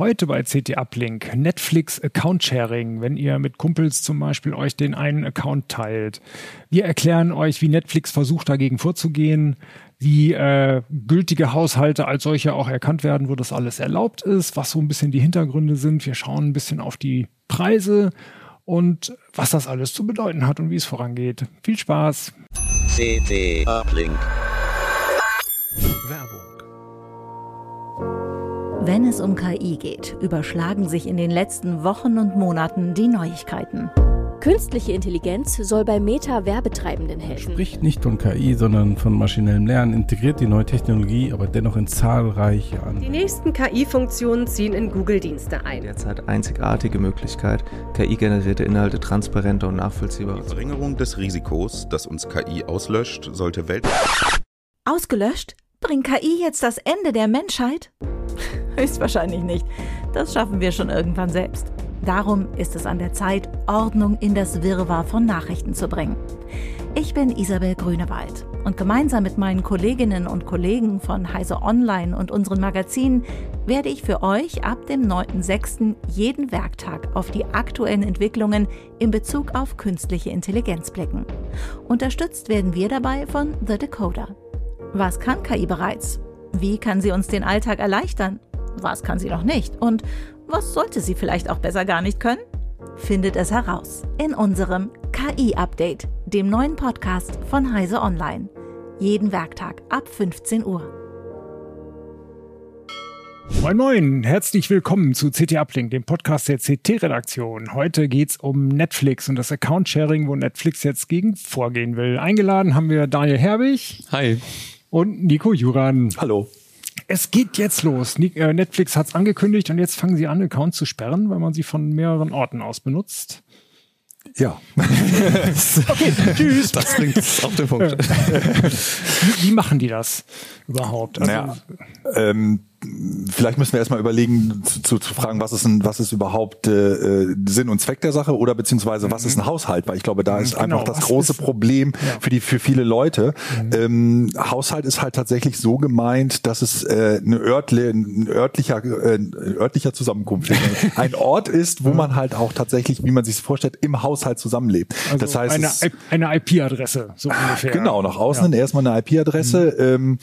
Heute bei CT Uplink Netflix Account Sharing, wenn ihr mit Kumpels zum Beispiel euch den einen Account teilt. Wir erklären euch, wie Netflix versucht dagegen vorzugehen, wie äh, gültige Haushalte als solche auch erkannt werden, wo das alles erlaubt ist, was so ein bisschen die Hintergründe sind. Wir schauen ein bisschen auf die Preise und was das alles zu bedeuten hat und wie es vorangeht. Viel Spaß! CT Uplink. Werbung. Wenn es um KI geht, überschlagen sich in den letzten Wochen und Monaten die Neuigkeiten. Künstliche Intelligenz soll bei Meta Werbetreibenden helfen. Spricht nicht von KI, sondern von maschinellem Lernen, integriert die neue Technologie, aber dennoch in zahlreiche andere. Die nächsten KI-Funktionen ziehen in Google-Dienste ein. Derzeit einzigartige Möglichkeit, KI-generierte Inhalte transparenter und nachvollziehbar. Die Verringerung des Risikos, dass uns KI auslöscht, sollte welt Ausgelöscht? Bringt KI jetzt das Ende der Menschheit? Höchstwahrscheinlich nicht. Das schaffen wir schon irgendwann selbst. Darum ist es an der Zeit, Ordnung in das Wirrwarr von Nachrichten zu bringen. Ich bin Isabel Grünewald und gemeinsam mit meinen Kolleginnen und Kollegen von Heise Online und unseren Magazinen werde ich für euch ab dem 9.6. jeden Werktag auf die aktuellen Entwicklungen in Bezug auf künstliche Intelligenz blicken. Unterstützt werden wir dabei von The Decoder. Was kann KI bereits? Wie kann sie uns den Alltag erleichtern? Was kann sie noch nicht? Und was sollte sie vielleicht auch besser gar nicht können? Findet es heraus in unserem KI-Update, dem neuen Podcast von Heise Online. Jeden Werktag ab 15 Uhr. Moin Moin, herzlich willkommen zu CT Uplink, dem Podcast der CT-Redaktion. Heute geht's um Netflix und das Account-Sharing, wo Netflix jetzt gegen vorgehen will. Eingeladen haben wir Daniel Herbig. Hi. Und Nico Juran. Hallo. Es geht jetzt los. äh, Netflix hat es angekündigt und jetzt fangen sie an, Accounts zu sperren, weil man sie von mehreren Orten aus benutzt. Ja. okay, tschüss. Das bringt auf den Punkt. wie, wie, machen die das überhaupt? Also, naja, ähm, vielleicht müssen wir erstmal überlegen, zu, zu fragen, was ist, ein, was ist überhaupt äh, Sinn und Zweck der Sache oder beziehungsweise was ist ein mhm. Haushalt? Weil ich glaube, da ist genau, einfach das große Problem ja. für die für viele Leute. Mhm. Ähm, Haushalt ist halt tatsächlich so gemeint, dass es äh, eine örtle, ein örtlicher, äh, örtlicher Zusammenkunft ist. ein Ort ist, wo man halt auch tatsächlich, wie man sich vorstellt, im Haushalt zusammenlebt. Also das heißt, eine, eine IP-Adresse, so ungefähr. Genau, nach außen ja. erstmal eine IP-Adresse. Mhm. Ähm,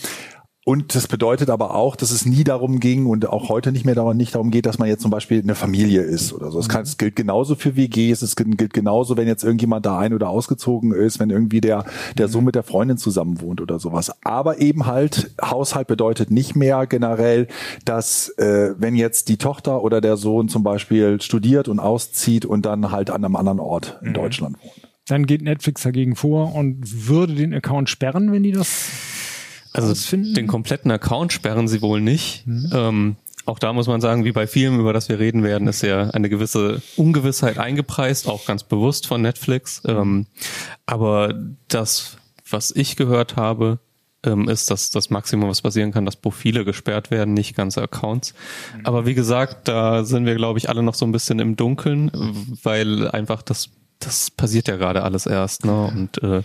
und das bedeutet aber auch, dass es nie darum ging und auch heute nicht mehr darum, nicht darum geht, dass man jetzt zum Beispiel eine Familie ist oder so. Es, kann, es gilt genauso für WGs, es gilt genauso, wenn jetzt irgendjemand da ein- oder ausgezogen ist, wenn irgendwie der, der Sohn mit der Freundin zusammen wohnt oder sowas. Aber eben halt, Haushalt bedeutet nicht mehr generell, dass äh, wenn jetzt die Tochter oder der Sohn zum Beispiel studiert und auszieht und dann halt an einem anderen Ort in mhm. Deutschland wohnt. Dann geht Netflix dagegen vor und würde den Account sperren, wenn die das also ausfinden? den kompletten Account sperren sie wohl nicht. Mhm. Ähm, auch da muss man sagen, wie bei vielem, über das wir reden werden, ist ja eine gewisse Ungewissheit eingepreist, auch ganz bewusst von Netflix. Ähm, aber das, was ich gehört habe, ähm, ist, dass das Maximum, was passieren kann, dass Profile gesperrt werden, nicht ganze Accounts. Mhm. Aber wie gesagt, da sind wir, glaube ich, alle noch so ein bisschen im Dunkeln, weil einfach das das passiert ja gerade alles erst, ne? Und äh,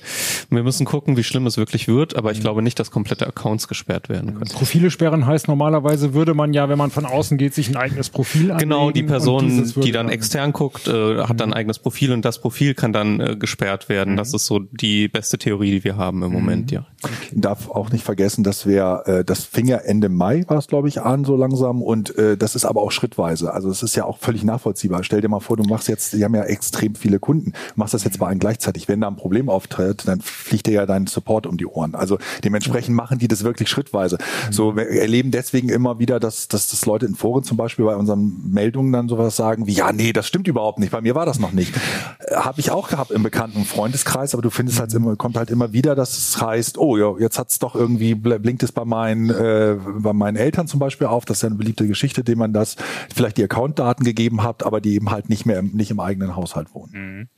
wir müssen gucken, wie schlimm es wirklich wird, aber ich mhm. glaube nicht, dass komplette Accounts gesperrt werden können. Profile sperren heißt normalerweise würde man ja, wenn man von außen geht, sich ein eigenes Profil anlegen. Genau, die Person, die dann extern guckt, äh, hat dann ein mhm. eigenes Profil und das Profil kann dann äh, gesperrt werden. Mhm. Das ist so die beste Theorie, die wir haben im Moment, mhm. ja. Okay. Darf auch nicht vergessen, dass wir äh, das fing ja Ende Mai war es, glaube ich, an so langsam und äh, das ist aber auch schrittweise. Also es ist ja auch völlig nachvollziehbar. Stell dir mal vor, du machst jetzt, die haben ja extrem viele Kunden Kunden. machst das jetzt bei allen gleichzeitig. Wenn da ein Problem auftritt, dann fliegt dir ja dein Support um die Ohren. Also dementsprechend machen die das wirklich schrittweise. Mhm. So wir erleben deswegen immer wieder, dass, dass das Leute in Foren zum Beispiel bei unseren Meldungen dann sowas sagen wie, ja, nee, das stimmt überhaupt nicht. Bei mir war das noch nicht. Äh, Habe ich auch gehabt im bekannten Freundeskreis, aber du findest halt immer, kommt halt immer wieder, dass es heißt, oh ja, jetzt hat's doch irgendwie, blinkt es bei meinen, äh, bei meinen Eltern zum Beispiel auf. Das ist ja eine beliebte Geschichte, dem man das vielleicht die Accountdaten gegeben hat, aber die eben halt nicht mehr im, nicht im eigenen Haushalt wohnen. Mhm.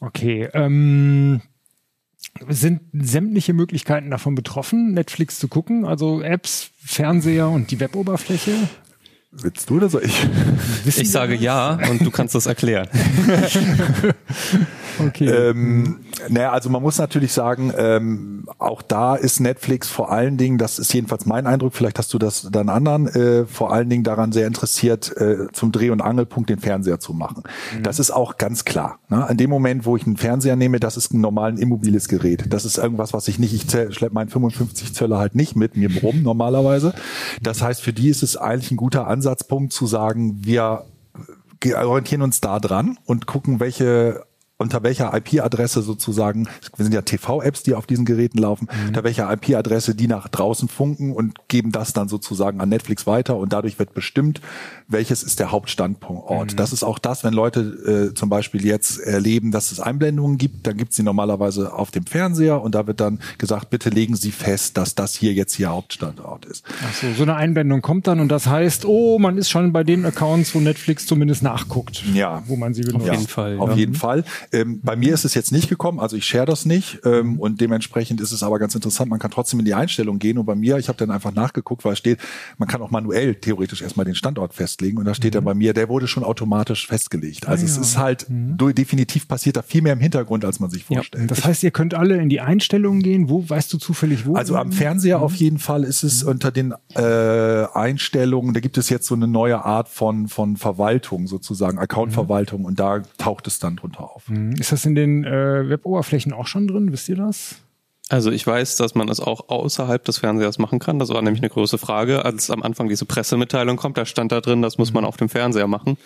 Okay. Ähm, sind sämtliche Möglichkeiten davon betroffen, Netflix zu gucken? Also Apps, Fernseher und die Weboberfläche? Willst du oder soll ich? Wissen ich sage das? ja und du kannst das erklären. Okay. Ähm, naja, also man muss natürlich sagen, ähm, auch da ist Netflix vor allen Dingen, das ist jedenfalls mein Eindruck, vielleicht hast du das dann anderen, äh, vor allen Dingen daran sehr interessiert, äh, zum Dreh- und Angelpunkt den Fernseher zu machen. Mhm. Das ist auch ganz klar. Ne? An dem Moment, wo ich einen Fernseher nehme, das ist ein normales immobiles Gerät. Das ist irgendwas, was ich nicht, ich schleppe meinen 55 Zöller halt nicht mit mir rum normalerweise. Das heißt, für die ist es eigentlich ein guter Ansatzpunkt zu sagen, wir orientieren uns da dran und gucken, welche unter welcher IP-Adresse sozusagen, wir sind ja TV-Apps, die auf diesen Geräten laufen, mhm. unter welcher IP-Adresse die nach draußen funken und geben das dann sozusagen an Netflix weiter und dadurch wird bestimmt, welches ist der Hauptstandort. Mhm. Das ist auch das, wenn Leute äh, zum Beispiel jetzt erleben, dass es Einblendungen gibt, dann gibt es sie normalerweise auf dem Fernseher und da wird dann gesagt, bitte legen Sie fest, dass das hier jetzt Ihr Hauptstandort ist. Ach so, so eine Einblendung kommt dann und das heißt, oh, man ist schon bei den Accounts, wo Netflix zumindest nachguckt, ja. wo man sie benutzt. Auf jeden Fall. Auf ja. jeden Fall. Ähm, bei mir ist es jetzt nicht gekommen, also ich share das nicht ähm, und dementsprechend ist es aber ganz interessant. Man kann trotzdem in die Einstellung gehen und bei mir, ich habe dann einfach nachgeguckt, weil es steht, man kann auch manuell theoretisch erstmal den Standort festlegen und da steht mhm. dann bei mir, der wurde schon automatisch festgelegt. Also ah, es ja. ist halt mhm. definitiv passiert da viel mehr im Hintergrund, als man sich vorstellt. Ja, das heißt, ihr könnt alle in die Einstellungen gehen. Wo weißt du zufällig wo? Also am Fernseher mhm. auf jeden Fall ist es mhm. unter den äh, Einstellungen. Da gibt es jetzt so eine neue Art von von Verwaltung sozusagen, Accountverwaltung und da taucht es dann drunter auf. Mhm. Ist das in den äh, Web-Oberflächen auch schon drin? Wisst ihr das? Also ich weiß, dass man es auch außerhalb des Fernsehers machen kann. Das war nämlich eine große Frage. Als am Anfang diese Pressemitteilung kommt, da stand da drin, das muss man auf dem Fernseher machen.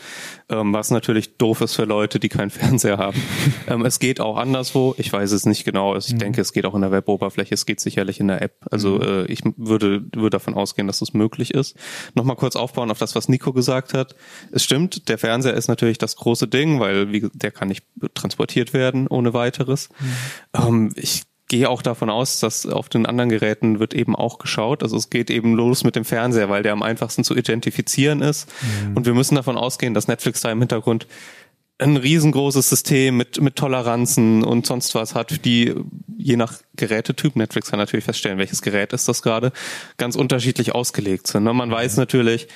Ähm, was natürlich doof ist für Leute, die keinen Fernseher haben. ähm, es geht auch anderswo. Ich weiß es nicht genau. Ich mhm. denke, es geht auch in der Web-Oberfläche. Es geht sicherlich in der App. Also mhm. äh, ich würde, würde davon ausgehen, dass das möglich ist. Nochmal kurz aufbauen auf das, was Nico gesagt hat. Es stimmt, der Fernseher ist natürlich das große Ding, weil wie, der kann nicht transportiert werden ohne weiteres. Mhm. Ähm, ich gehe auch davon aus, dass auf den anderen Geräten wird eben auch geschaut. Also es geht eben los mit dem Fernseher, weil der am einfachsten zu identifizieren ist. Mhm. Und wir müssen davon ausgehen, dass Netflix da im Hintergrund ein riesengroßes System mit, mit Toleranzen und sonst was hat, die je nach Gerätetyp, Netflix kann natürlich feststellen, welches Gerät ist das gerade, ganz unterschiedlich ausgelegt sind. Ne? Man weiß natürlich,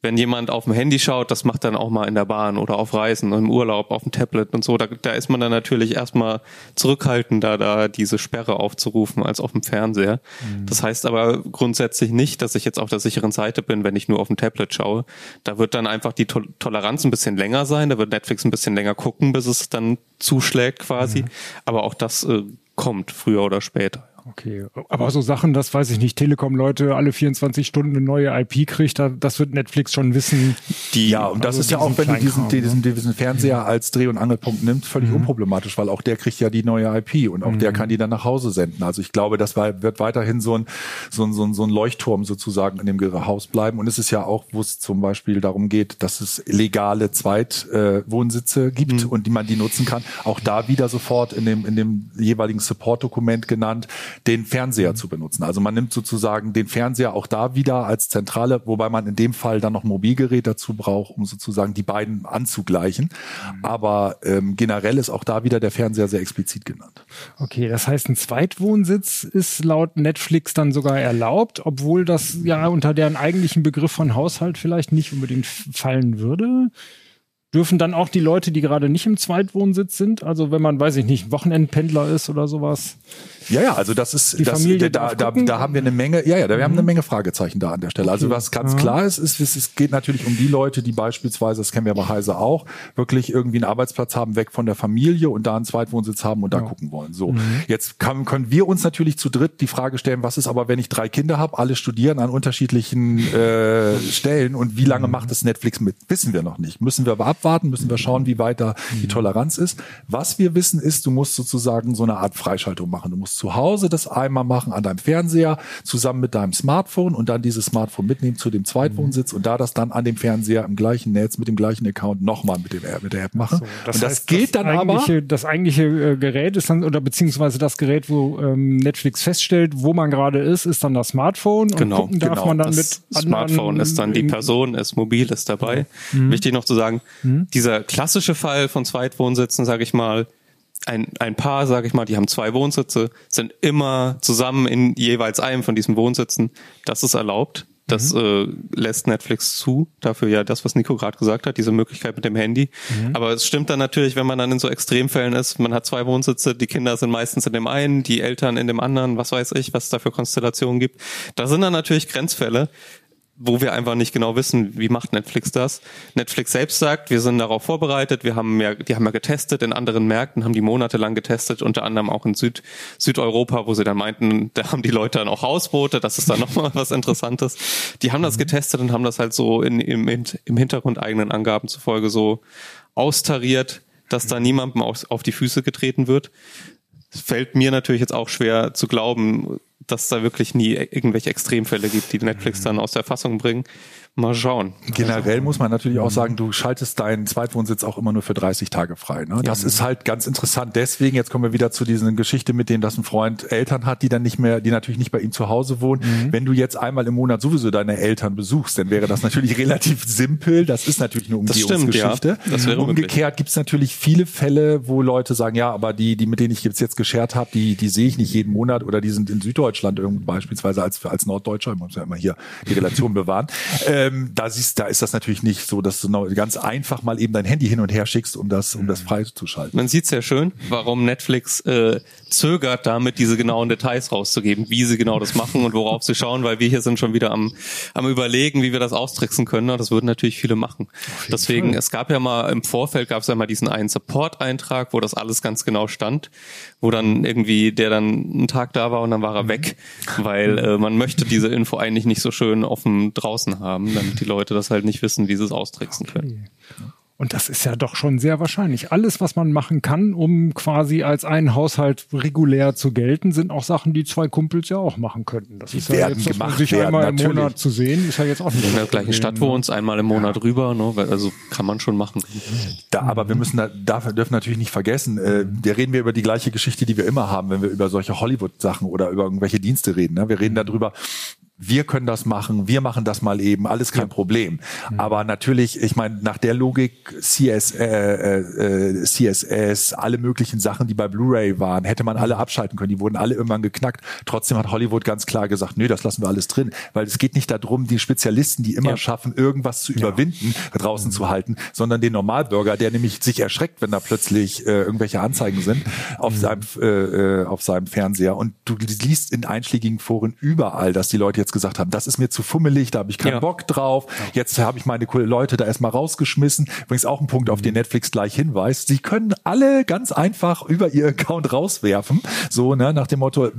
wenn jemand auf dem Handy schaut, das macht dann auch mal in der Bahn oder auf Reisen, im Urlaub, auf dem Tablet und so, da, da ist man dann natürlich erstmal zurückhaltender, da diese Sperre aufzurufen als auf dem Fernseher. Mhm. Das heißt aber grundsätzlich nicht, dass ich jetzt auf der sicheren Seite bin, wenn ich nur auf dem Tablet schaue. Da wird dann einfach die to Toleranz ein bisschen länger sein, da wird Netflix ein bisschen länger gucken, bis es dann zuschlägt quasi. Mhm. Aber auch das äh, kommt früher oder später. Okay, aber so Sachen, das weiß ich nicht, Telekom-Leute alle 24 Stunden eine neue IP kriegt, das wird Netflix schon wissen. Die, ja, und das also ist ja auch, wenn du diesen, diesen, diesen Fernseher als Dreh- und Angelpunkt nimmst, völlig mhm. unproblematisch, weil auch der kriegt ja die neue IP und auch mhm. der kann die dann nach Hause senden. Also ich glaube, das war, wird weiterhin so ein, so ein, so ein, so ein Leuchtturm sozusagen in dem Haus bleiben. Und es ist ja auch, wo es zum Beispiel darum geht, dass es legale Zweitwohnsitze äh, gibt mhm. und die man die nutzen kann. Auch da wieder sofort in dem, in dem jeweiligen Support-Dokument genannt, den Fernseher zu benutzen. Also man nimmt sozusagen den Fernseher auch da wieder als zentrale, wobei man in dem Fall dann noch Mobilgerät dazu braucht, um sozusagen die beiden anzugleichen. Mhm. Aber ähm, generell ist auch da wieder der Fernseher sehr explizit genannt. Okay, das heißt, ein Zweitwohnsitz ist laut Netflix dann sogar erlaubt, obwohl das ja unter deren eigentlichen Begriff von Haushalt vielleicht nicht unbedingt fallen würde. Dürfen dann auch die Leute, die gerade nicht im Zweitwohnsitz sind, also wenn man, weiß ich nicht, Wochenendpendler ist oder sowas, ja, ja, also das ist, das, da, da, da haben wir eine Menge, ja, ja, da, wir haben eine mhm. Menge Fragezeichen da an der Stelle. Also okay. Also was ganz ja. klar ist, ist, es geht natürlich um die Leute, die beispielsweise, das kennen wir bei Heise auch, wirklich irgendwie einen Arbeitsplatz haben, weg von der Familie und da einen Zweitwohnsitz haben und da ja. gucken wollen. So, mhm. jetzt kann, können wir uns natürlich zu dritt die Frage stellen, was ist aber, wenn ich drei Kinder habe, alle studieren an unterschiedlichen äh, Stellen und wie lange mhm. macht es Netflix mit? Wissen wir noch nicht. Müssen wir aber abwarten, müssen wir schauen, wie weit da die mhm. Toleranz ist. Was wir wissen ist, du musst sozusagen so eine Art Freischaltung machen. Du musst zu Hause das einmal machen an deinem Fernseher zusammen mit deinem Smartphone und dann dieses Smartphone mitnehmen zu dem Zweitwohnsitz und da das dann an dem Fernseher im gleichen Netz mit dem gleichen Account nochmal mit dem mit der App machen. So, das und das heißt, geht das dann aber. Das eigentliche äh, Gerät ist dann oder beziehungsweise das Gerät, wo ähm, Netflix feststellt, wo man gerade ist, ist dann das Smartphone. Und genau, gucken darf genau. man dann das mit Smartphone ist dann die Person, ist mobil, ist dabei. Mhm. Wichtig noch zu sagen, mhm. dieser klassische Fall von Zweitwohnsitzen, sage ich mal, ein, ein Paar, sage ich mal, die haben zwei Wohnsitze, sind immer zusammen in jeweils einem von diesen Wohnsitzen. Das ist erlaubt. Das mhm. äh, lässt Netflix zu. Dafür ja das, was Nico gerade gesagt hat, diese Möglichkeit mit dem Handy. Mhm. Aber es stimmt dann natürlich, wenn man dann in so Extremfällen ist, man hat zwei Wohnsitze, die Kinder sind meistens in dem einen, die Eltern in dem anderen, was weiß ich, was es da für Konstellationen gibt. Da sind dann natürlich Grenzfälle wo wir einfach nicht genau wissen, wie macht Netflix das. Netflix selbst sagt, wir sind darauf vorbereitet, wir haben ja, die haben ja getestet in anderen Märkten, haben die monatelang getestet, unter anderem auch in Süd, Südeuropa, wo sie dann meinten, da haben die Leute dann auch Hausboote, das ist dann nochmal was Interessantes. Die haben das mhm. getestet und haben das halt so in, im, im Hintergrund eigenen Angaben zufolge so austariert, dass da niemandem auf, auf die Füße getreten wird. Es fällt mir natürlich jetzt auch schwer zu glauben, dass da wirklich nie irgendwelche Extremfälle gibt, die Netflix dann aus der Fassung bringen. Mal schauen. Generell muss man natürlich auch sagen, du schaltest deinen Zweitwohnsitz auch immer nur für 30 Tage frei. Ne? Das ja. ist halt ganz interessant. Deswegen, jetzt kommen wir wieder zu dieser Geschichte mit denen, dass ein Freund Eltern hat, die dann nicht mehr, die natürlich nicht bei ihm zu Hause wohnen. Mhm. Wenn du jetzt einmal im Monat sowieso deine Eltern besuchst, dann wäre das natürlich relativ simpel. Das ist natürlich eine Umgehungsgeschichte. Das, stimmt, ja. das Umgekehrt gibt es natürlich viele Fälle, wo Leute sagen, ja, aber die, die mit denen ich jetzt, jetzt geschert habe, die, die sehe ich nicht jeden Monat oder die sind in Süddeutschland irgendwie beispielsweise als, als Norddeutscher. Ich muss ja immer hier die Relation bewahren. Äh, ähm, da siehst, da ist das natürlich nicht so, dass du ganz einfach mal eben dein Handy hin und her schickst, um das, um das freizuschalten. Man sieht sehr schön, warum Netflix äh, zögert damit, diese genauen Details rauszugeben, wie sie genau das machen und worauf sie schauen, weil wir hier sind schon wieder am, am überlegen, wie wir das austricksen können. Und das würden natürlich viele machen. Deswegen, Fall. es gab ja mal im Vorfeld gab es ja mal diesen einen Support-Eintrag, wo das alles ganz genau stand, wo dann irgendwie der dann einen Tag da war und dann war er mhm. weg, weil äh, man möchte diese Info eigentlich nicht so schön offen draußen haben damit die Leute das halt nicht wissen, wie sie es austricksen okay. können. Und das ist ja doch schon sehr wahrscheinlich. Alles, was man machen kann, um quasi als ein Haushalt regulär zu gelten, sind auch Sachen, die zwei Kumpels ja auch machen könnten. Das die ist ja jetzt, gemacht sich einmal im natürlich. Monat zu sehen, ist ja jetzt auch nicht. In der gleichen Stadt wo uns einmal im Monat ja. rüber, ne? also kann man schon machen. Da, aber wir müssen da, dafür dürfen natürlich nicht vergessen, äh, da reden wir über die gleiche Geschichte, die wir immer haben, wenn wir über solche Hollywood-Sachen oder über irgendwelche Dienste reden. Ne? Wir reden darüber, wir können das machen, wir machen das mal eben, alles kein ja. Problem. Mhm. Aber natürlich, ich meine, nach der Logik CS, äh, äh, CSS, alle möglichen Sachen, die bei Blu-ray waren, hätte man alle abschalten können. Die wurden alle irgendwann geknackt. Trotzdem hat Hollywood ganz klar gesagt, nö, das lassen wir alles drin, weil es geht nicht darum, die Spezialisten, die immer ja. schaffen, irgendwas zu überwinden, ja. draußen mhm. zu halten, sondern den Normalbürger, der nämlich sich erschreckt, wenn da plötzlich äh, irgendwelche Anzeigen sind auf mhm. seinem äh, äh auf seinem Fernseher. Und du liest in einschlägigen Foren überall, dass die Leute jetzt jetzt gesagt haben, das ist mir zu fummelig, da habe ich keinen ja. Bock drauf. Jetzt habe ich meine Leute da erstmal rausgeschmissen. Übrigens auch ein Punkt, auf den mhm. Netflix gleich hinweist. Sie können alle ganz einfach über ihr Account rauswerfen. So, ne, nach dem Motto, äh,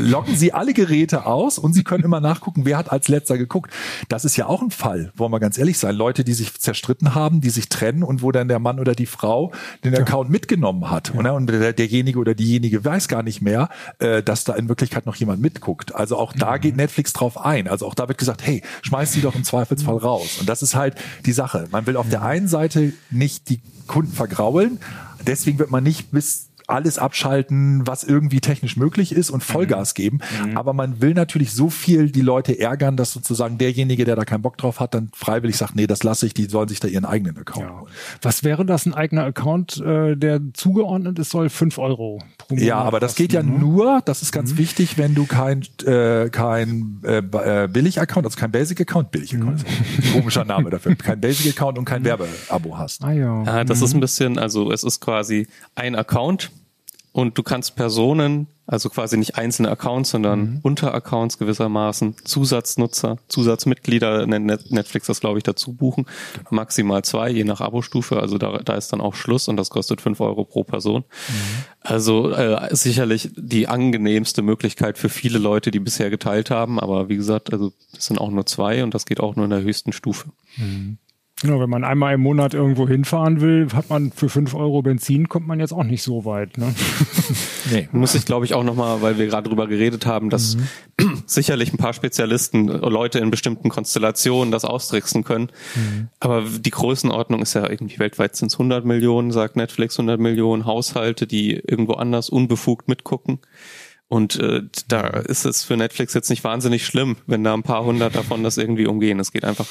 locken Sie alle Geräte aus und Sie können immer nachgucken, wer hat als letzter geguckt. Das ist ja auch ein Fall, wollen wir ganz ehrlich sein. Leute, die sich zerstritten haben, die sich trennen und wo dann der Mann oder die Frau den Account ja. mitgenommen hat. Ja. Und der, derjenige oder diejenige weiß gar nicht mehr, äh, dass da in Wirklichkeit noch jemand mitguckt. Also auch da mhm. geht Netflix drauf drauf ein. Also auch da wird gesagt, hey, schmeiß die doch im Zweifelsfall raus. Und das ist halt die Sache. Man will auf der einen Seite nicht die Kunden vergraulen. Deswegen wird man nicht bis alles abschalten, was irgendwie technisch möglich ist und Vollgas mhm. geben. Mhm. Aber man will natürlich so viel die Leute ärgern, dass sozusagen derjenige, der da keinen Bock drauf hat, dann freiwillig sagt, nee, das lasse ich, die sollen sich da ihren eigenen Account ja. holen. Was wäre das, ein eigener Account, äh, der zugeordnet ist, soll fünf Euro pro Monat Ja, aber das geht ja ne? nur, das ist ganz mhm. wichtig, wenn du kein, äh, kein äh, äh Billig-Account, also kein Basic-Account, Billig-Account, mhm. komischer Name dafür, kein Basic-Account und kein mhm. Werbeabo hast. Ah, ja. ja das ist ein bisschen, also es ist quasi ein Account, und du kannst Personen, also quasi nicht einzelne Accounts, sondern mhm. Unteraccounts gewissermaßen, Zusatznutzer, Zusatzmitglieder, nennt Netflix das, glaube ich, dazu buchen. Genau. Maximal zwei, je nach Abo-Stufe. Also da, da ist dann auch Schluss und das kostet fünf Euro pro Person. Mhm. Also äh, sicherlich die angenehmste Möglichkeit für viele Leute, die bisher geteilt haben. Aber wie gesagt, also das sind auch nur zwei und das geht auch nur in der höchsten Stufe. Mhm. Genau, wenn man einmal im Monat irgendwo hinfahren will, hat man für fünf Euro Benzin, kommt man jetzt auch nicht so weit. Ne? nee. Muss ich, glaube ich, auch nochmal, weil wir gerade drüber geredet haben, dass mhm. sicherlich ein paar Spezialisten, Leute in bestimmten Konstellationen das austricksen können. Mhm. Aber die Größenordnung ist ja irgendwie weltweit sind es 100 Millionen, sagt Netflix, 100 Millionen Haushalte, die irgendwo anders unbefugt mitgucken. Und äh, da ist es für Netflix jetzt nicht wahnsinnig schlimm, wenn da ein paar hundert davon das irgendwie umgehen. Es geht einfach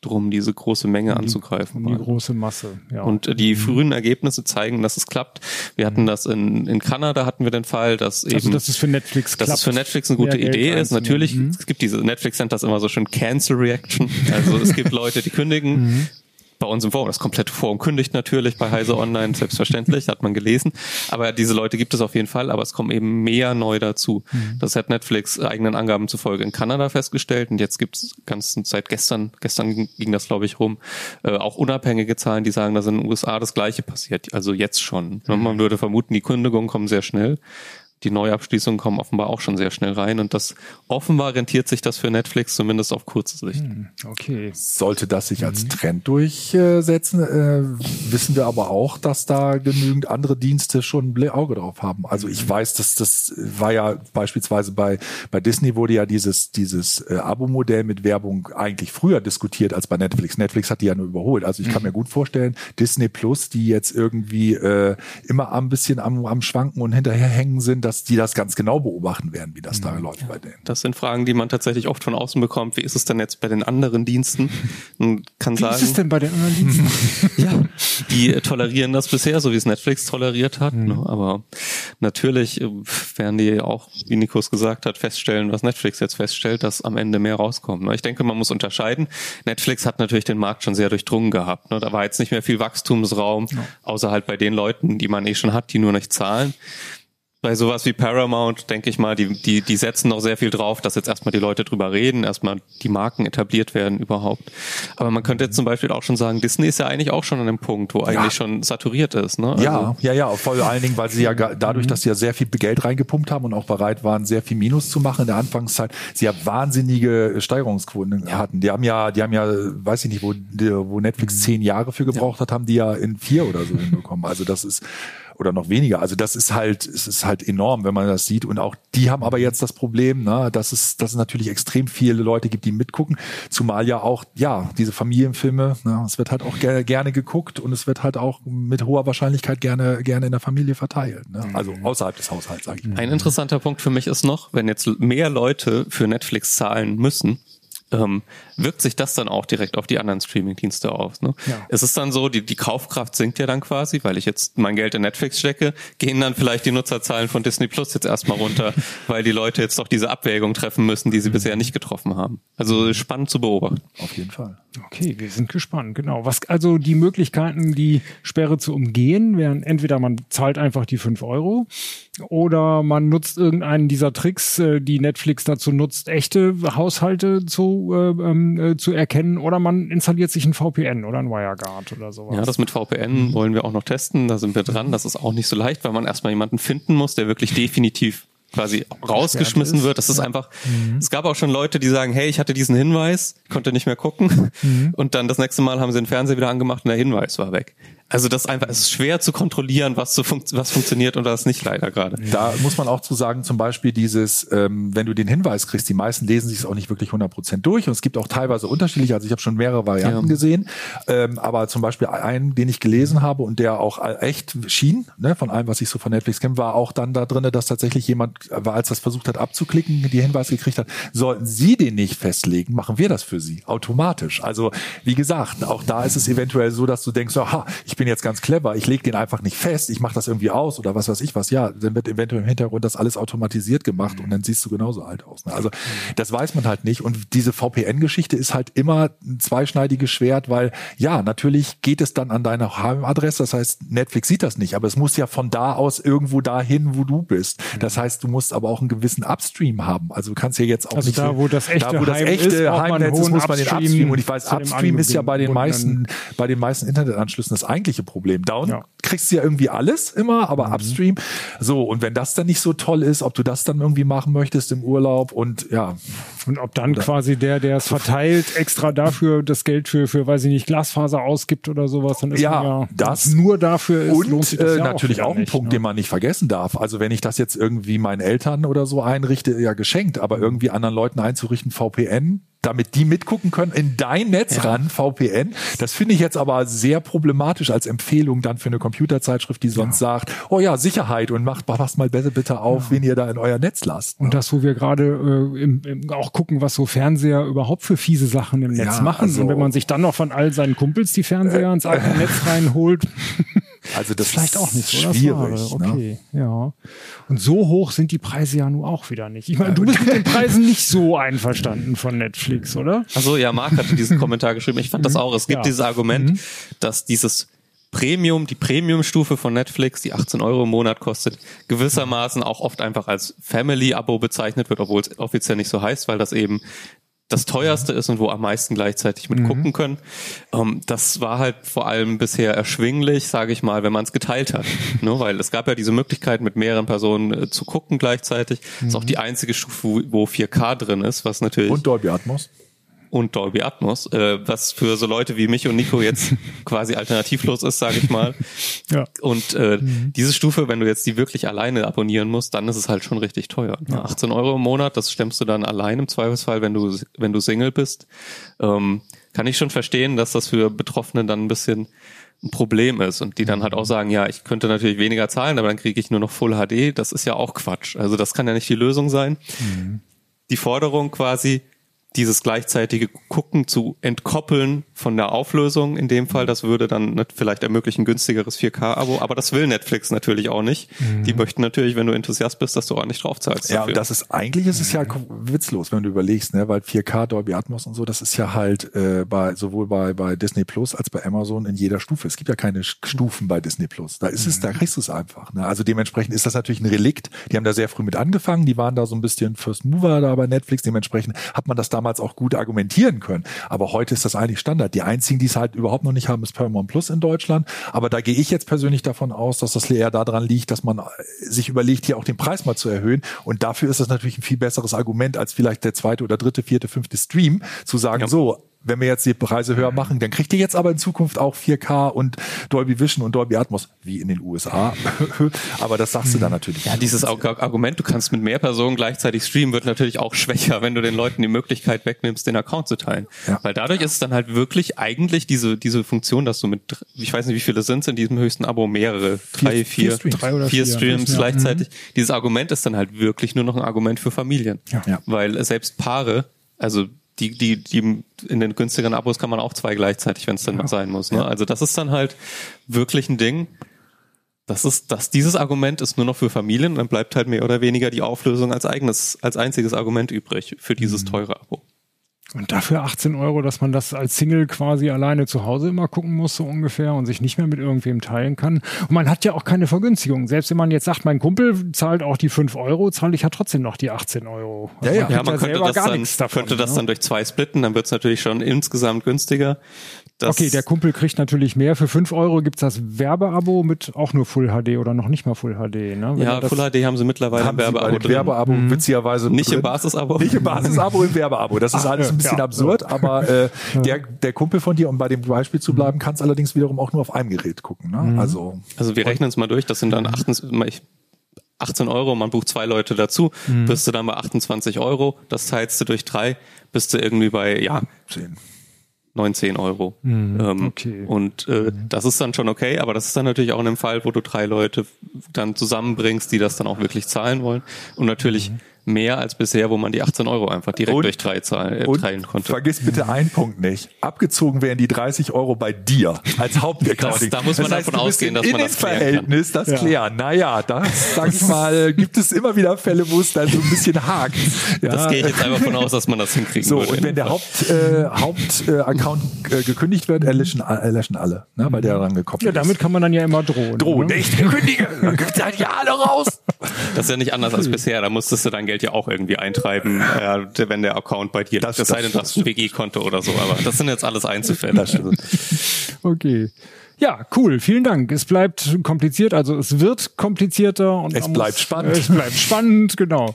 drum, diese große Menge anzugreifen. Um die große Masse, ja. Und die frühen Ergebnisse zeigen, dass es klappt. Wir hatten das in, in Kanada hatten wir den Fall, dass eben. also, dass es für Netflix dass klappt. es für Netflix eine gute Idee ist. Natürlich, Mhm. es gibt diese, Netflix nennt das immer so schön Cancel Reaction. Also es gibt Leute, die kündigen. Mhm. Bei uns im Forum, das komplette Forum kündigt natürlich bei Heise Online, selbstverständlich, hat man gelesen. Aber diese Leute gibt es auf jeden Fall, aber es kommen eben mehr neu dazu. Mhm. Das hat Netflix eigenen Angaben zufolge in Kanada festgestellt und jetzt gibt es ganz seit gestern, gestern ging- das glaube ich rum, äh, auch unabhängige Zahlen, die sagen, dass in den USA das gleiche passiert, also jetzt schon. Mhm. Man würde vermuten, die Kündigungen kommen sehr schnell. Die Neuabschließungen kommen offenbar auch schon sehr schnell rein und das offenbar rentiert sich das für Netflix zumindest auf kurze Sicht. Hm, Okay. Sollte das sich als Trend durchsetzen, äh, wissen wir aber auch, dass da genügend andere Dienste schon ein Auge drauf haben. Also ich weiß, dass das war ja beispielsweise bei, bei Disney wurde ja dieses, dieses äh, Abo-Modell mit Werbung eigentlich früher diskutiert als bei Netflix. Netflix hat die ja nur überholt. Also ich kann mir gut vorstellen, Disney Plus, die jetzt irgendwie äh, immer ein bisschen am, am Schwanken und hinterher hängen sind, dass die das ganz genau beobachten werden, wie das da läuft bei denen. Das sind Fragen, die man tatsächlich oft von außen bekommt. Wie ist es denn jetzt bei den anderen Diensten? Und kann Wie sagen, ist es denn bei den anderen Diensten? ja, die tolerieren das bisher, so wie es Netflix toleriert hat. Mhm. Ne? Aber natürlich äh, werden die auch, wie Nikos gesagt hat, feststellen, was Netflix jetzt feststellt, dass am Ende mehr rauskommt. Ne? Ich denke, man muss unterscheiden. Netflix hat natürlich den Markt schon sehr durchdrungen gehabt. Ne? Da war jetzt nicht mehr viel Wachstumsraum, außer halt bei den Leuten, die man eh schon hat, die nur nicht zahlen. Bei sowas wie Paramount, denke ich mal, die, die, die setzen noch sehr viel drauf, dass jetzt erstmal die Leute drüber reden, erstmal die Marken etabliert werden überhaupt. Aber man könnte jetzt zum Beispiel auch schon sagen, Disney ist ja eigentlich auch schon an einem Punkt, wo eigentlich schon saturiert ist. Ne? Ja, Also, ja, ja, vor allen Dingen, weil sie ja dadurch, dass sie ja sehr viel Geld reingepumpt haben und auch bereit waren, sehr viel Minus zu machen in der Anfangszeit, sie ja wahnsinnige Steigerungsquoten hatten. Die haben ja, die haben ja, weiß ich nicht, wo, wo Netflix zehn Jahre für gebraucht hat, haben die ja in vier oder so hinbekommen. Also das ist oder noch weniger. Also das ist halt, es ist halt enorm, wenn man das sieht. Und auch die haben aber jetzt das Problem, ne, dass es, dass es natürlich extrem viele Leute gibt, die mitgucken. Zumal ja auch, ja, diese Familienfilme, ne, es wird halt auch gerne, gerne geguckt und es wird halt auch mit hoher Wahrscheinlichkeit gerne, gerne in der Familie verteilt. Ne? Also außerhalb des Haushalts, sage ich mal. Ein interessanter Punkt für mich ist noch, wenn jetzt mehr Leute für Netflix zahlen müssen, ähm, wirkt sich das dann auch direkt auf die anderen Streaming-Dienste aus. Ne? Ja. Es ist dann so, die, die Kaufkraft sinkt ja dann quasi, weil ich jetzt mein Geld in Netflix stecke, gehen dann vielleicht die Nutzerzahlen von Disney Plus jetzt erstmal runter, weil die Leute jetzt doch diese Abwägung treffen müssen, die sie bisher nicht getroffen haben. Also spannend zu beobachten. Auf jeden Fall. Okay, wir sind gespannt, genau. Was also die Möglichkeiten, die Sperre zu umgehen, wären entweder man zahlt einfach die 5 Euro oder man nutzt irgendeinen dieser Tricks, äh, die Netflix dazu nutzt, echte Haushalte zu, äh, ähm, äh, zu erkennen oder man installiert sich ein VPN oder ein WireGuard oder sowas. Ja, das mit VPN wollen wir auch noch testen. Da sind wir dran. Das ist auch nicht so leicht, weil man erstmal jemanden finden muss, der wirklich definitiv quasi rausgeschmissen wird. Das ist einfach, es gab auch schon Leute, die sagen, hey, ich hatte diesen Hinweis, konnte nicht mehr gucken. Und dann das nächste Mal haben sie den Fernseher wieder angemacht und der Hinweis war weg. Also das ist einfach, es ist schwer zu kontrollieren, was, so funkt, was funktioniert und was nicht leider gerade. Da muss man auch zu sagen, zum Beispiel dieses, ähm, wenn du den Hinweis kriegst, die meisten lesen sich es auch nicht wirklich 100% durch und es gibt auch teilweise unterschiedliche, also ich habe schon mehrere Varianten Ja. gesehen, ähm, aber zum Beispiel einen, den ich gelesen habe und der auch echt schien, ne, von allem, was ich so von Netflix kenne, war auch dann da drinne, dass tatsächlich jemand, äh, als das versucht hat abzuklicken, die Hinweise gekriegt hat, sollten Sie den nicht festlegen, machen wir das für Sie, automatisch. Also wie gesagt, auch da ist es eventuell so, dass du denkst, aha, ich bin jetzt ganz clever, ich lege den einfach nicht fest, ich mache das irgendwie aus oder was weiß ich was. Ja, dann wird eventuell im Hintergrund das alles automatisiert gemacht und dann siehst du genauso alt aus. Ne? Also das weiß man halt nicht. Und diese VPN-Geschichte ist halt immer ein zweischneidiges Schwert, weil ja, natürlich geht es dann an deine Heimadresse. Das heißt, Netflix sieht das nicht, aber es muss ja von da aus irgendwo dahin, wo du bist. Das heißt, du musst aber auch einen gewissen Upstream haben. Also du kannst ja jetzt auch Also nicht da, wo das echte da, wo das Heim echte ist, Heimnetz ist, muss man den Upstream. Und ich weiß, Upstream ist ja bei den meisten, bei den meisten Internetanschlüssen das eigentliche Problem. Down Ja. kriegst du ja irgendwie alles immer, aber Mhm. Upstream. So, und wenn das dann nicht so toll ist, ob du das dann irgendwie machen möchtest im Urlaub und ja, Und ob dann quasi der, der es verteilt, extra dafür das Geld für, für, weiß ich nicht, Glasfaser ausgibt oder sowas, dann ist Ja, ja das- nur dafür ist, Und äh, ja natürlich auch, auch, ein nicht, Punkt, ne? den man nicht vergessen darf. Also wenn ich das jetzt irgendwie meinen Eltern oder so einrichte, ja geschenkt, aber irgendwie anderen Leuten einzurichten, VPN, damit die mitgucken können in dein Netz Ja. ran, VPN. Das finde ich jetzt aber sehr problematisch als Empfehlung dann für eine Computerzeitschrift, die sonst sagt, oh ja, Sicherheit und macht, passt mal bitte, bitte auf, wen ihr da in euer Netz lasst. Und das, wo wir gerade äh, im, im, auch gucken, was so Fernseher überhaupt für fiese Sachen im Netz Ja, machen. also- und wenn man sich dann noch von all seinen Kumpels die Fernseher ins eigene Netz reinholt, Also das vielleicht ist auch nicht so das schwierig. Ne? Okay, ja. Und so hoch sind die Preise ja nun auch wieder nicht. Ich meine, du bist mit den Preisen nicht so einverstanden von Netflix, oder? Also ja, Marc hatte diesen Kommentar geschrieben. Ich fand das auch. Es gibt Ja. dieses Argument, dass dieses Premium, die Premium-Stufe von Netflix, die 18 Euro im Monat kostet, gewissermaßen auch oft einfach als Family-Abo bezeichnet wird, obwohl es offiziell nicht so heißt, weil das eben das teuerste ist und wo am meisten gleichzeitig mit gucken können. Ähm, das war halt vor allem bisher erschwinglich, sage ich mal, wenn man es geteilt hat. ne? Weil es gab ja diese Möglichkeit, mit mehreren Personen äh, zu gucken gleichzeitig. Das ist auch die einzige Stufe, wo 4K drin ist, was natürlich Und Dolby Atmos. Und Dolby Atmos, äh, was für so Leute wie mich und Nico jetzt quasi alternativlos ist, sage ich mal. Ja. Und äh, diese Stufe, wenn du jetzt die wirklich alleine abonnieren musst, dann ist es halt schon richtig teuer. 18 Euro im Monat, das stemmst du dann allein im Zweifelsfall, wenn du wenn du Single bist. Ähm, kann ich schon verstehen, dass das für Betroffene dann ein bisschen ein Problem ist und die dann halt auch sagen, ja, ich könnte natürlich weniger zahlen, aber dann kriege ich nur noch Full HD. Das ist ja auch Quatsch. Also das kann ja nicht die Lösung sein die Forderung quasi, dieses gleichzeitige Gucken zu entkoppeln von der Auflösung in dem Fall. Das würde dann vielleicht ermöglichen, günstigeres 4K-Abo, aber das will Netflix natürlich auch nicht. Die möchten natürlich, wenn du Enthusiast bist, dass du ordentlich draufzahlst. Ja, dafür. und das ist eigentlich ist es ja witzlos, wenn du überlegst, ne, weil 4K Dolby Atmos und so, das ist ja halt äh, bei sowohl bei bei Disney Plus als bei Amazon in jeder Stufe. Es gibt ja keine Stufen bei Disney Plus. Da ist es, da kriegst du es einfach. Ne? Also dementsprechend ist das natürlich ein Relikt. Die haben da sehr früh mit angefangen. Die waren da so ein bisschen First Mover da bei Netflix. Dementsprechend hat man das damals auch gut argumentieren können. Aber heute ist das eigentlich Standard. Die einzigen, die es halt überhaupt noch nicht haben, ist Paramount Plus in Deutschland. Aber da gehe ich jetzt persönlich davon aus, dass das eher daran liegt, dass man äh, sich überlegt, hier auch den Preis mal zu erhöhen. Und dafür ist das natürlich ein viel besseres Argument als vielleicht der zweite oder dritte, vierte, fünfte Stream, zu sagen, so, wenn wir jetzt die Preise höher machen, dann kriegt ihr jetzt aber in Zukunft auch 4K und Dolby Vision und Dolby Atmos, wie in den USA. aber das sagst du dann natürlich. ja, dieses Ar- Argument, du kannst mit mehr Personen gleichzeitig streamen, wird natürlich auch schwächer, wenn du den Leuten die Möglichkeit wegnimmst, den Account zu teilen. Ja. Weil dadurch ist es dann halt wirklich eigentlich diese, diese Funktion, dass du mit, ich weiß nicht, wie viele sind in diesem höchsten Abo, mehrere, drei, vier vier, Streams. Drei oder vier vier. Streams Ja. gleichzeitig. Dieses Argument ist dann halt wirklich nur noch ein Argument für Familien. Ja. Weil selbst Paare, also die, die, die in den günstigeren Abos kann man auch zwei gleichzeitig, wenn es dann sein muss. Ne? Also das ist dann halt wirklich ein Ding. Das ist, dass dieses Argument ist nur noch für Familien dann bleibt halt mehr oder weniger die Auflösung als eigenes, als einziges Argument übrig für dieses teure Abo. Und dafür 18 Euro, dass man das als Single quasi alleine zu Hause immer gucken muss, so ungefähr, und sich nicht mehr mit irgendwem teilen kann. Und man hat ja auch keine Vergünstigung. Selbst wenn man jetzt sagt, mein Kumpel zahlt auch die 5 Euro, zahle ich ja trotzdem noch die 18 Euro. Also Ja, ja. man Ja, man könnte selber das, gar dann, davon. könnte das ne? dann durch zwei splitten, dann wird's natürlich schon insgesamt günstiger. Das, Okay, der Kumpel kriegt natürlich mehr. Für 5 Euro gibt's das Werbeabo mit auch nur Full HD oder noch nicht mal Full HD. Ne? Wenn ja, Full HD haben sie mittlerweile haben im sie bei Werbeabo dem drin. Werbeabo Mhm. witzigerweise Nicht im drin. Basisabo. Nicht im Basisabo, im Werbeabo. Das ist alles ein bisschen ja, absurd, aber äh, der, der Kumpel von dir, um bei dem Beispiel zu bleiben, kannst allerdings wiederum auch nur auf einem Gerät gucken. Ne? Mhm. Also Also wir rechnen es mal durch, das sind dann 18, ich- 18 Euro, man bucht zwei Leute dazu, Mhm. bist du dann bei 28 Euro, das teilst du durch drei, bist du irgendwie bei, ja, zehn. 19 Euro. Mhm, Ähm, okay. Und äh, das ist dann schon okay, aber das ist dann natürlich auch in einem Fall, wo du drei Leute dann zusammenbringst, die das dann auch wirklich zahlen wollen. Und natürlich mehr als bisher, wo man die 18 Euro einfach direkt. Und- durch drei zahlen, äh, Und teilen konnte. vergiss bitte einen Punkt nicht. Abgezogen werden die 30 Euro bei dir als Hauptaccounting. Das- da muss man das heißt, davon ausgehen, dass man das klären Innenverhältnis das klären. Naja, das, sag ich mal, gibt es immer wieder Fälle, wo es dann so ein bisschen hakt. Ja, das gehe ich jetzt einfach von aus, dass man das hinkriegen So, würde. und wenn der Haupt, äh, Haupt äh, äh, gekündigt wird, erlöschen, erlöschen alle, ne, weil der dann gekoppelt ja, damit kann man dann ja immer drohen. Drohen, ne? echt, kündige, seid ihr alle raus. Das ist ja nicht anders als bisher. Da musstest du dein Geld ja auch irgendwie eintreiben, äh, wenn der Account bei dir Das- liegt. Das sei das- denn, du hast ein WG-Konto oder so. Aber das sind jetzt alles Einzelfälle. Okay. Ja, cool. Vielen Dank. Es bleibt kompliziert, also es wird komplizierter und Es bleibt spannend. Es bleibt spannend, genau.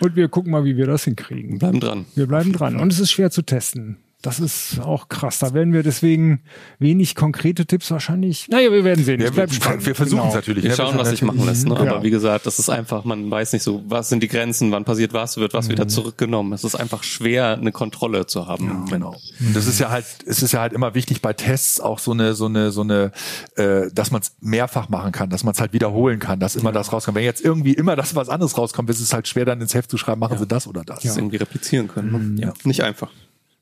Und wir gucken mal, wie wir das hinkriegen. bleiben dran. Wir bleiben dran. Und es ist schwer zu testen. Das ist auch krass. Da werden wir deswegen wenig konkrete Tipps wahrscheinlich. Naja, wir werden sehen. Ja, wir, wir versuchen genau. es natürlich. Wir ne? schauen, was sich machen lässt. Ne? Ja. Aber wie gesagt, das ist einfach, man weiß nicht so, was sind die Grenzen, wann passiert was, wird was wieder zurückgenommen. Es ist einfach schwer, eine Kontrolle zu haben. Genau. Und das ist ja halt, es ist ja halt immer wichtig bei Tests auch so eine, so eine, so eine, äh, dass man es mehrfach machen kann, dass man es halt wiederholen kann, dass immer das rauskommt. Wenn jetzt irgendwie immer das was anderes rauskommt, ist es halt schwer dann ins Heft zu schreiben, machen Sie das oder das. Das irgendwie replizieren können. Ne? Ja. Nicht einfach.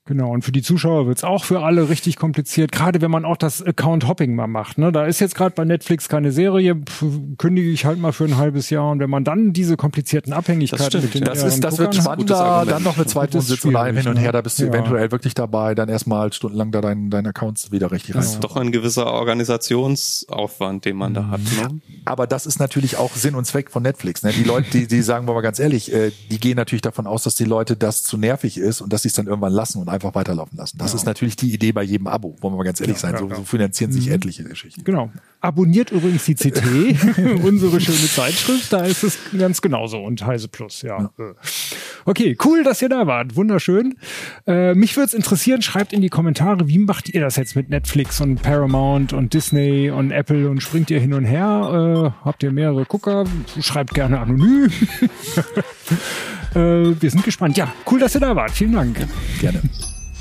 Genau, und für die Zuschauer wird's auch für alle richtig kompliziert, gerade wenn man auch das Account-Hopping mal macht. Ne? Da ist jetzt gerade bei Netflix keine Serie, pf, kündige ich halt mal für ein halbes Jahr. Und wenn man dann diese komplizierten Abhängigkeiten stimmt, mit den Das ist, das wird spannender, dann noch mit Zweitwohnsitz und allem hin und her, da bist du ne? eventuell wirklich dabei, dann erstmal stundenlang da deinen dein Accounts wieder richtig rein. Das ist doch ein gewisser Organisationsaufwand, den man da hat. Ne? Aber das ist natürlich auch Sinn und Zweck von Netflix. Ne? Die Leute, die, die sagen wir mal ganz ehrlich, äh, die gehen natürlich davon aus, dass die Leute das zu nervig ist und dass sie es dann irgendwann lassen und einfach weiterlaufen lassen. Das ist natürlich die Idee bei jedem Abo, wollen wir mal ganz ehrlich sein. So, so finanzieren sich etliche Geschichten. Genau. Abonniert übrigens die CT, unsere schöne Zeitschrift, da ist es ganz genauso und Heise Plus, ja. Okay, cool, dass ihr da wart. Wunderschön. Äh, mich würde es interessieren, schreibt in die Kommentare, wie macht ihr das jetzt mit Netflix und Paramount und Disney und Apple und springt ihr hin und her? Äh, habt ihr mehrere Gucker? Schreibt gerne anonym. äh, wir sind gespannt. Ja, cool, dass ihr da wart. Vielen Dank. Gerne.